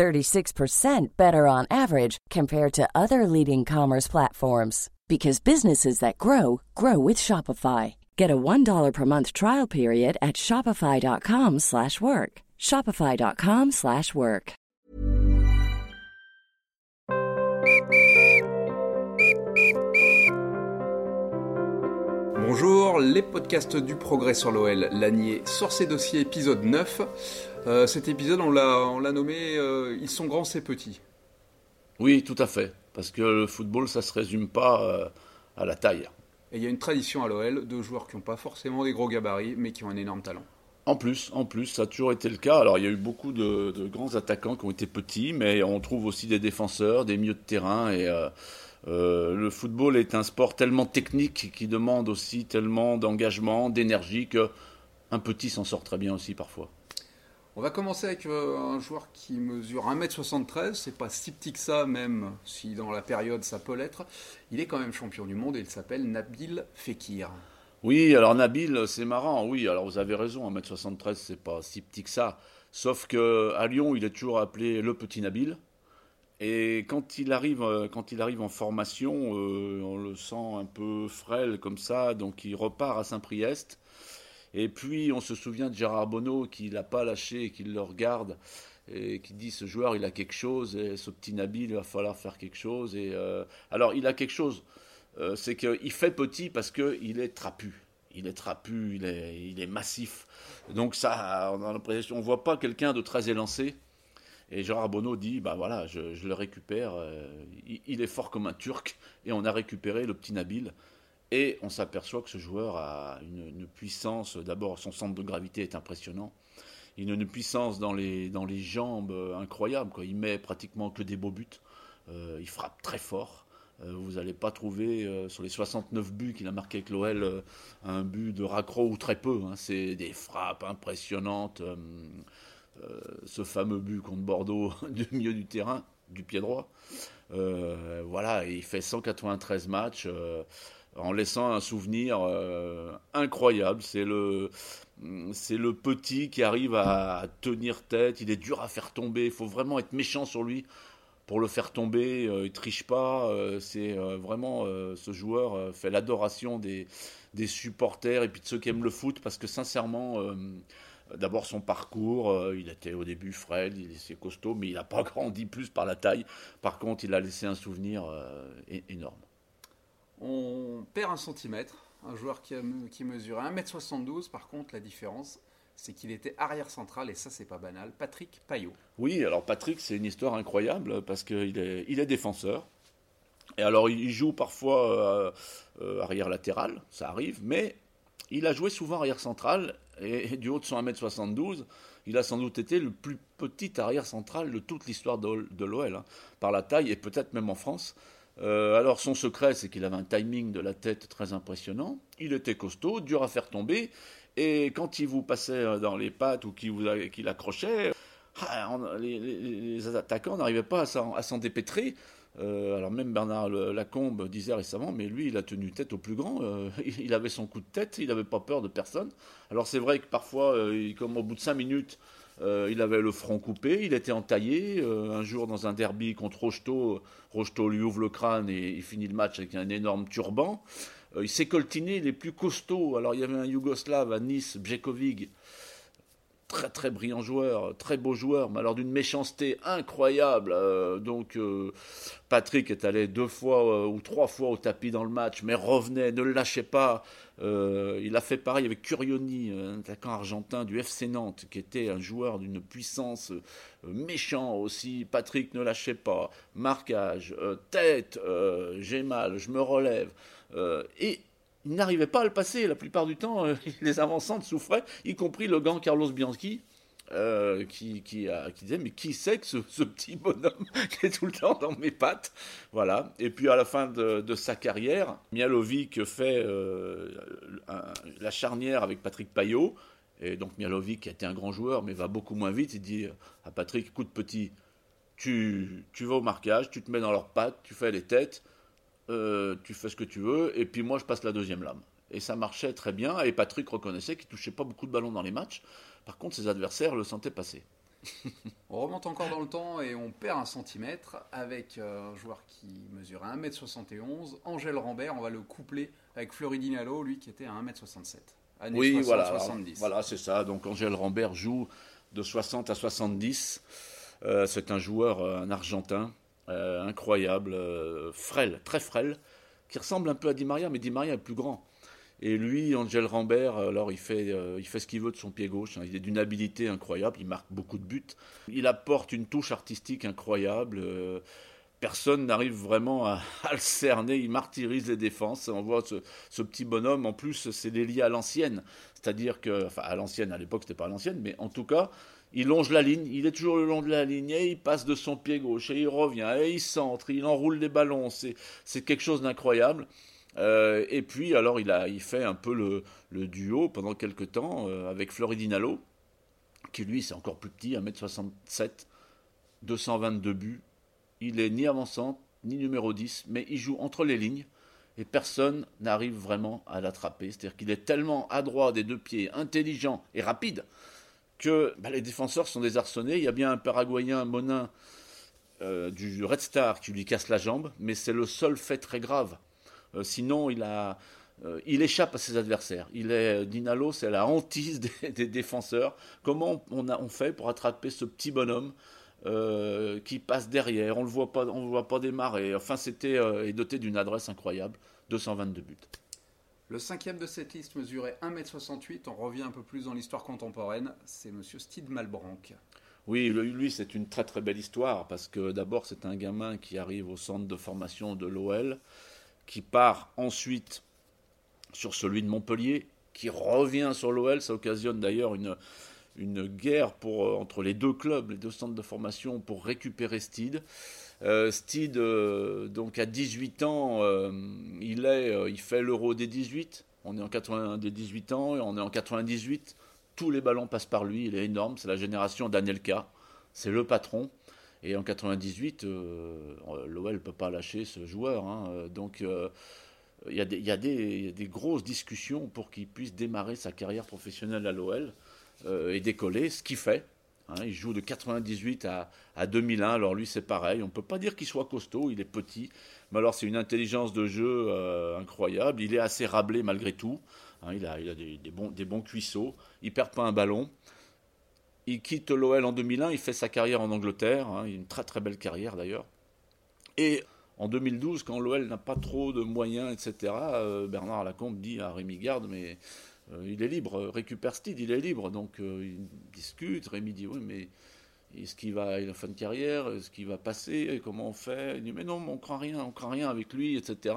36% better on average compared to other leading commerce platforms because businesses that grow grow with Shopify. Get a $1 per month trial period at shopify.com/work. shopify.com/work. Bonjour, les podcasts du progrès sur l'OL, Lanier sur ses dossiers, épisode 9. Euh, cet épisode, on l'a nommé euh, Ils sont grands, c'est petits. Oui, tout à fait. Parce que le football, ça ne se résume pas euh, à la taille. Et il y a une tradition à l'OL de joueurs qui n'ont pas forcément des gros gabarits, mais qui ont un énorme talent. En plus, en plus, ça a toujours été le cas. Alors, il y a eu beaucoup de, grands attaquants qui ont été petits, mais on trouve aussi des défenseurs, des milieux de terrain. Et le football est un sport tellement technique qui demande aussi tellement d'engagement, d'énergie que un petit s'en sort très bien aussi parfois. On va commencer avec euh, un joueur qui mesure 1m73, c'est pas si petit que ça, même si dans la période ça peut l'être. Il est quand même champion du monde et il s'appelle Nabil Fekir. Oui, alors Nabil, c'est marrant, oui, alors vous avez raison, 1m73, c'est pas si petit que ça. Sauf que à Lyon, il est toujours appelé le petit Nabil. Et quand il arrive, euh, quand il arrive en formation, euh, on le sent un peu frêle comme ça, donc il repart à Saint-Priest. Et puis, on se souvient de Gérard Bonneau qui l'a pas lâché, qui le regarde et qui dit ce joueur, il a quelque chose, et ce petit Nabil, il va falloir faire quelque chose. Et euh, alors, il a quelque chose, euh, c'est qu'il fait petit parce qu'il est trapu. Il est trapu, il est, massif. Donc ça, on a on voit pas quelqu'un de très élancé. Et Gérard Bonneau dit, bah voilà, je, le récupère. Euh, il, il, est fort comme un Turc, et on a récupéré le petit Nabil. Et on s'aperçoit que ce joueur a une, puissance, d'abord son centre de gravité est impressionnant, il a une puissance dans les, jambes incroyable, quoi. il met pratiquement que des beaux buts, euh, il frappe très fort, euh, vous n'allez pas trouver euh, sur les 69 buts qu'il a marqué avec l'OL un but de raccro ou très peu, hein. c'est des frappes impressionnantes, ce fameux but contre Bordeaux du milieu du terrain, du pied droit, voilà, il fait 193 matchs en laissant un souvenir euh, incroyable. C'est le, c'est le petit qui arrive à tenir tête. Il est dur à faire tomber. Il faut vraiment être méchant sur lui pour le faire tomber. Euh, il triche pas. Euh, c'est vraiment ce joueur fait l'adoration des, des supporters et puis de ceux qui aiment le foot parce que sincèrement. D'abord son parcours, il était au début frêle, il était costaud, mais il n'a pas grandi plus par la taille. Par contre, il a laissé un souvenir énorme perd un centimètre. Un joueur qui, qui mesurait 1m72, par contre, la différence, c'est qu'il était arrière central, et ça, c'est pas banal. Patrick Payot. Oui, alors Patrick, c'est une histoire incroyable, parce qu'il est, défenseur. Et alors, il joue parfois euh, euh, arrière latéral, ça arrive, mais il a joué souvent arrière central, et, du haut de son 1m72, il a sans doute été le plus petit arrière central de toute l'histoire de, l'OL, hein, par la taille, et peut-être même en France. Euh, alors son secret, c'est qu'il avait un timing de la tête très impressionnant. Il était costaud, dur à faire tomber. Et quand il vous passait dans les pattes ou qu'il accrochait, ah, les, attaquants n'arrivaient pas à s'en dépêtrer. Euh, alors même Bernard Lacombe disait récemment, mais lui, il a tenu tête au plus grand. Euh, il avait son coup de tête, il n'avait pas peur de personne. Alors c'est vrai que parfois, comme au bout de cinq minutes, euh, il avait le front coupé, il était entaillé. Euh, un jour, dans un derby contre Rocheteau, Rocheteau lui ouvre le crâne et il finit le match avec un énorme turban. Euh, il s'est coltiné les plus costauds. Alors, il y avait un Yougoslave à Nice, Bjekovic, très très brillant joueur, très beau joueur, mais alors d'une méchanceté incroyable. Euh, donc euh, Patrick est allé deux fois euh, ou trois fois au tapis dans le match, mais revenait, ne le lâchait pas. il a fait pareil avec Curioni, un attaquant argentin du FC Nantes, qui était un joueur d'une puissance méchant aussi. Patrick ne lâchait pas. Marquage, tête, j'ai mal, je me relève. et il n'arrivait pas à le passer. La plupart du temps, euh, les avancantes souffraient, y compris le gant Carlos Bianchi. euh, qui, disait mais qui c'est que ce, petit bonhomme qui est tout le temps dans mes pattes? Voilà. Et puis à la fin de, sa carrière, Mialovic fait euh, la charnière avec Patrick Payot. Et donc Mialovic, qui a été un grand joueur, mais va beaucoup moins vite, il dit à Patrick, écoute petit, tu, tu vas au marquage, tu te mets dans leurs pattes, tu fais les têtes, euh, tu fais ce que tu veux, et puis moi je passe la deuxième lame. Et ça marchait très bien, et Patrick reconnaissait qu'il touchait pas beaucoup de ballons dans les matchs. Par contre, ses adversaires le sentaient passer. on remonte encore dans le temps et on perd un centimètre avec euh, un joueur qui mesure 1m71. Angèle Rambert, on va le coupler avec Floridinalo, lui qui était à 1m67. oui, voilà, voilà c'est ça. Donc Angèle Rambert joue de 60 à 70. Euh, c'est un joueur, euh, un Argentin, incroyable, frêle, très frêle, qui ressemble un peu à Di Maria, mais Di Maria est plus grand. Et lui, Angel Rambert, alors il fait, euh, il fait ce qu'il veut de son pied gauche. Hein. Il est d'une habileté incroyable, il marque beaucoup de buts. Il apporte une touche artistique incroyable. Euh, personne n'arrive vraiment à, le cerner. Il martyrise les défenses. On voit ce, petit bonhomme. En plus, c'est des à l'ancienne. C'est-à-dire que, enfin, à l'ancienne, à l'époque, c'était pas à l'ancienne, mais en tout cas, il longe la ligne, il est toujours le long de la ligne, et il passe de son pied gauche, et il revient, et il centre, il enroule des ballons, c'est quelque chose d'incroyable. Euh, et puis, alors, il, a, il fait un peu le, duo pendant quelques temps euh, avec Floridinalo, qui lui, c'est encore plus petit, 1m67, 222 buts. Il est ni avançant, ni numéro 10, mais il joue entre les lignes et personne n'arrive vraiment à l'attraper. C'est-à-dire qu'il est tellement adroit des deux pieds, intelligent et rapide, que bah, les défenseurs sont désarçonnés. Il y a bien un Paraguayen, Monin, euh, du Red Star, qui lui casse la jambe, mais c'est le seul fait très grave euh, sinon, il, a, euh, il échappe à ses adversaires. Il est, Dinalo, c'est la hantise des, défenseurs. Comment on, a, on, fait pour attraper ce petit bonhomme qui passe derrière? On ne le voit pas, on le voit pas démarrer. Enfin, c'était doté d'une adresse incroyable. 222 buts. Le cinquième de cette liste mesurait 1m68. On revient un peu plus dans l'histoire contemporaine. C'est Monsieur Steve Malbranc. Oui, lui, c'est une très très belle histoire parce que d'abord, c'est un gamin qui arrive au centre de formation de l'OL qui part ensuite sur celui de Montpellier, qui revient sur l'OL. Ça occasionne d'ailleurs une, une guerre euh, entre les deux clubs, les deux centres de formation, pour récupérer Steed. Euh, Steed, euh, donc à 18 ans, il, est, il fait l'Euro des 18. On est en 80, des 18 ans et on est en 98. Tous les ballons passent par lui. Il est énorme. C'est la génération d'Anelka. C'est le patron. Et en 98, euh, l'OL ne peut pas lâcher ce joueur. Hein. donc euh, il y, a des grosses discussions pour qu'il puisse démarrer sa carrière professionnelle à l'OL euh, et décoller, ce qu'il fait. Hein. il joue de 98 à, à 2001. Alors lui, c'est pareil. On ne peut pas dire qu'il soit costaud. Il est petit. Mais alors, c'est une intelligence de jeu incroyable. Il est assez rablé malgré tout. Hein. il a, il a des, bons, des bons cuisseaux. Il perd pas un ballon. Il quitte l'OL en 2001, il fait sa carrière en Angleterre, hein, une très très belle carrière d'ailleurs. Et en 2012, quand l'OL n'a pas trop de moyens, etc., euh, Bernard Lacombe dit à Rémi Garde, mais euh, il est libre, récupère Steed, il est libre. Donc euh, il discute, Rémi dit, oui, mais est-ce qu'il va, il a fin de carrière, est-ce qu'il va passer, comment on fait? Il dit, mais non, on craint rien, on craint rien avec lui, etc.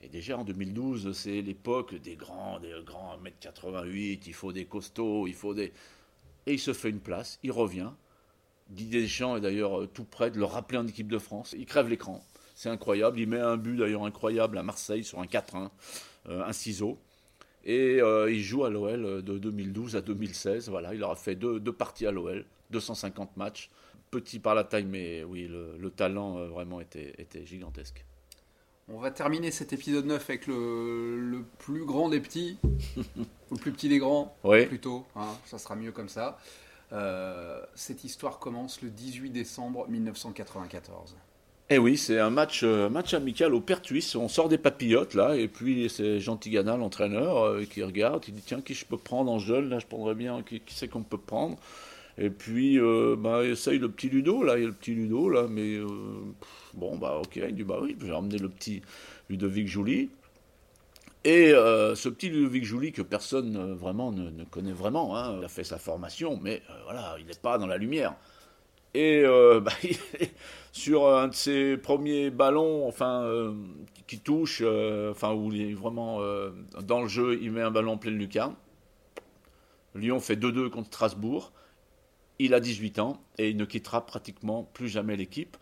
Et déjà en 2012, c'est l'époque des grands, des grands 1m88, il faut des costauds, il faut des et il se fait une place, il revient. Didier Deschamps est d'ailleurs euh, tout près de le rappeler en équipe de France. Il crève l'écran. C'est incroyable. Il met un but d'ailleurs incroyable à Marseille sur un 4-1, euh, un ciseau. Et euh, il joue à l'OL de 2012 à 2016. Voilà, il aura fait deux, parties à l'OL, 250 matchs. Petit par la taille, mais oui, le, talent vraiment était, était gigantesque. On va terminer cet épisode 9 avec le, plus grand des petits, ou le plus petit des grands, plutôt. Hein, ça sera mieux comme ça. Euh, cette histoire commence le 18 décembre 1994. Eh oui, c'est un match, euh, match amical au Pertuis. On sort des papillotes là, et puis c'est Jean Tigana, l'entraîneur, euh, qui regarde, il dit tiens qui je peux prendre en jeune? Là, je prendrais bien qui, qui c'est qu'on peut prendre? Et puis, euh, bah, essaye le petit Ludo, là, il y a le petit Ludo, là, mais euh, bon, bah, ok, il dit, bah oui, j'ai ramené le petit Ludovic Jouli. Et ce petit Ludovic Jouli que personne vraiment ne, connaît vraiment, hein, il a fait sa formation, mais voilà, il n'est pas dans la lumière. Et bah, sur un de ses premiers ballons, enfin, qui touche, enfin, où il est vraiment dans le jeu, il met un ballon en pleine lucarne. Lyon fait 2-2 contre Strasbourg. il a 18 ans et il ne quittera pratiquement plus jamais l'équipe.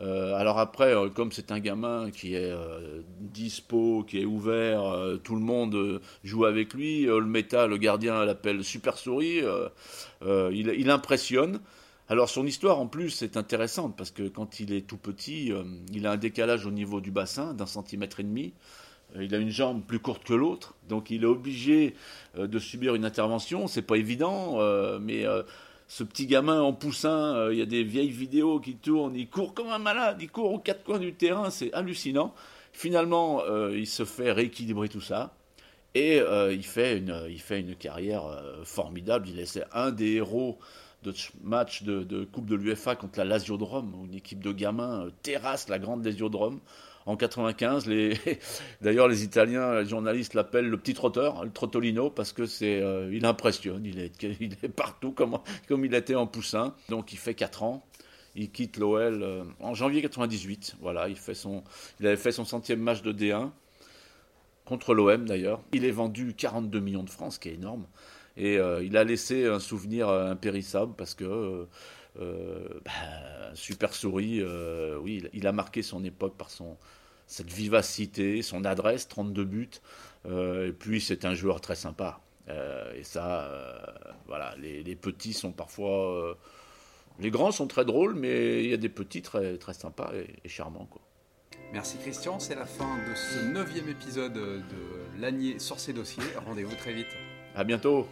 Euh, alors après, euh, comme c'est un gamin qui est euh, dispo, qui est ouvert, tout le monde joue avec lui. le méta, le gardien l'appelle Super Souris. Il, impressionne. Alors son histoire en plus est intéressante parce que quand il est tout petit, il a un décalage au niveau du bassin d'un centimètre et demi. Il a une jambe plus courte que l'autre, donc il est obligé de subir une intervention. C'est pas évident, mais ce petit gamin en poussin, euh, il y a des vieilles vidéos qui tournent, il court comme un malade, il court aux quatre coins du terrain, c'est hallucinant. Finalement, euh, il se fait rééquilibrer tout ça. Et euh, il, fait une, il fait une carrière formidable. Il est un des héros de match de, Coupe de l'UFA contre la Lasiodrome, où une équipe de gamins terrasse la grande Lasiodrome en 95. Les... D'ailleurs, les Italiens, les journalistes l'appellent le petit trotteur, le trottolino, parce que c'est, euh, il impressionne. Il est, il est partout comme, comme il était en poussin. Donc, il fait 4 ans. Il quitte l'OL euh, en janvier 98. Voilà, il, fait son, il avait fait son centième match de D1 contre l'OM d'ailleurs. Il est vendu 42 millions de francs, ce qui est énorme. Et euh, il a laissé un souvenir impérissable parce que bah, Super Souris, oui, il a marqué son époque par son, cette vivacité, son adresse, 32 buts. Euh, et puis c'est un joueur très sympa. Euh, et ça, euh, voilà, les, petits sont parfois... les grands sont très drôles, mais il y a des petits très, très sympas et, charmants. Quoi. Merci Christian, c'est la fin de ce neuvième épisode de Lanier sur ses dossiers. Rendez-vous très vite. À bientôt.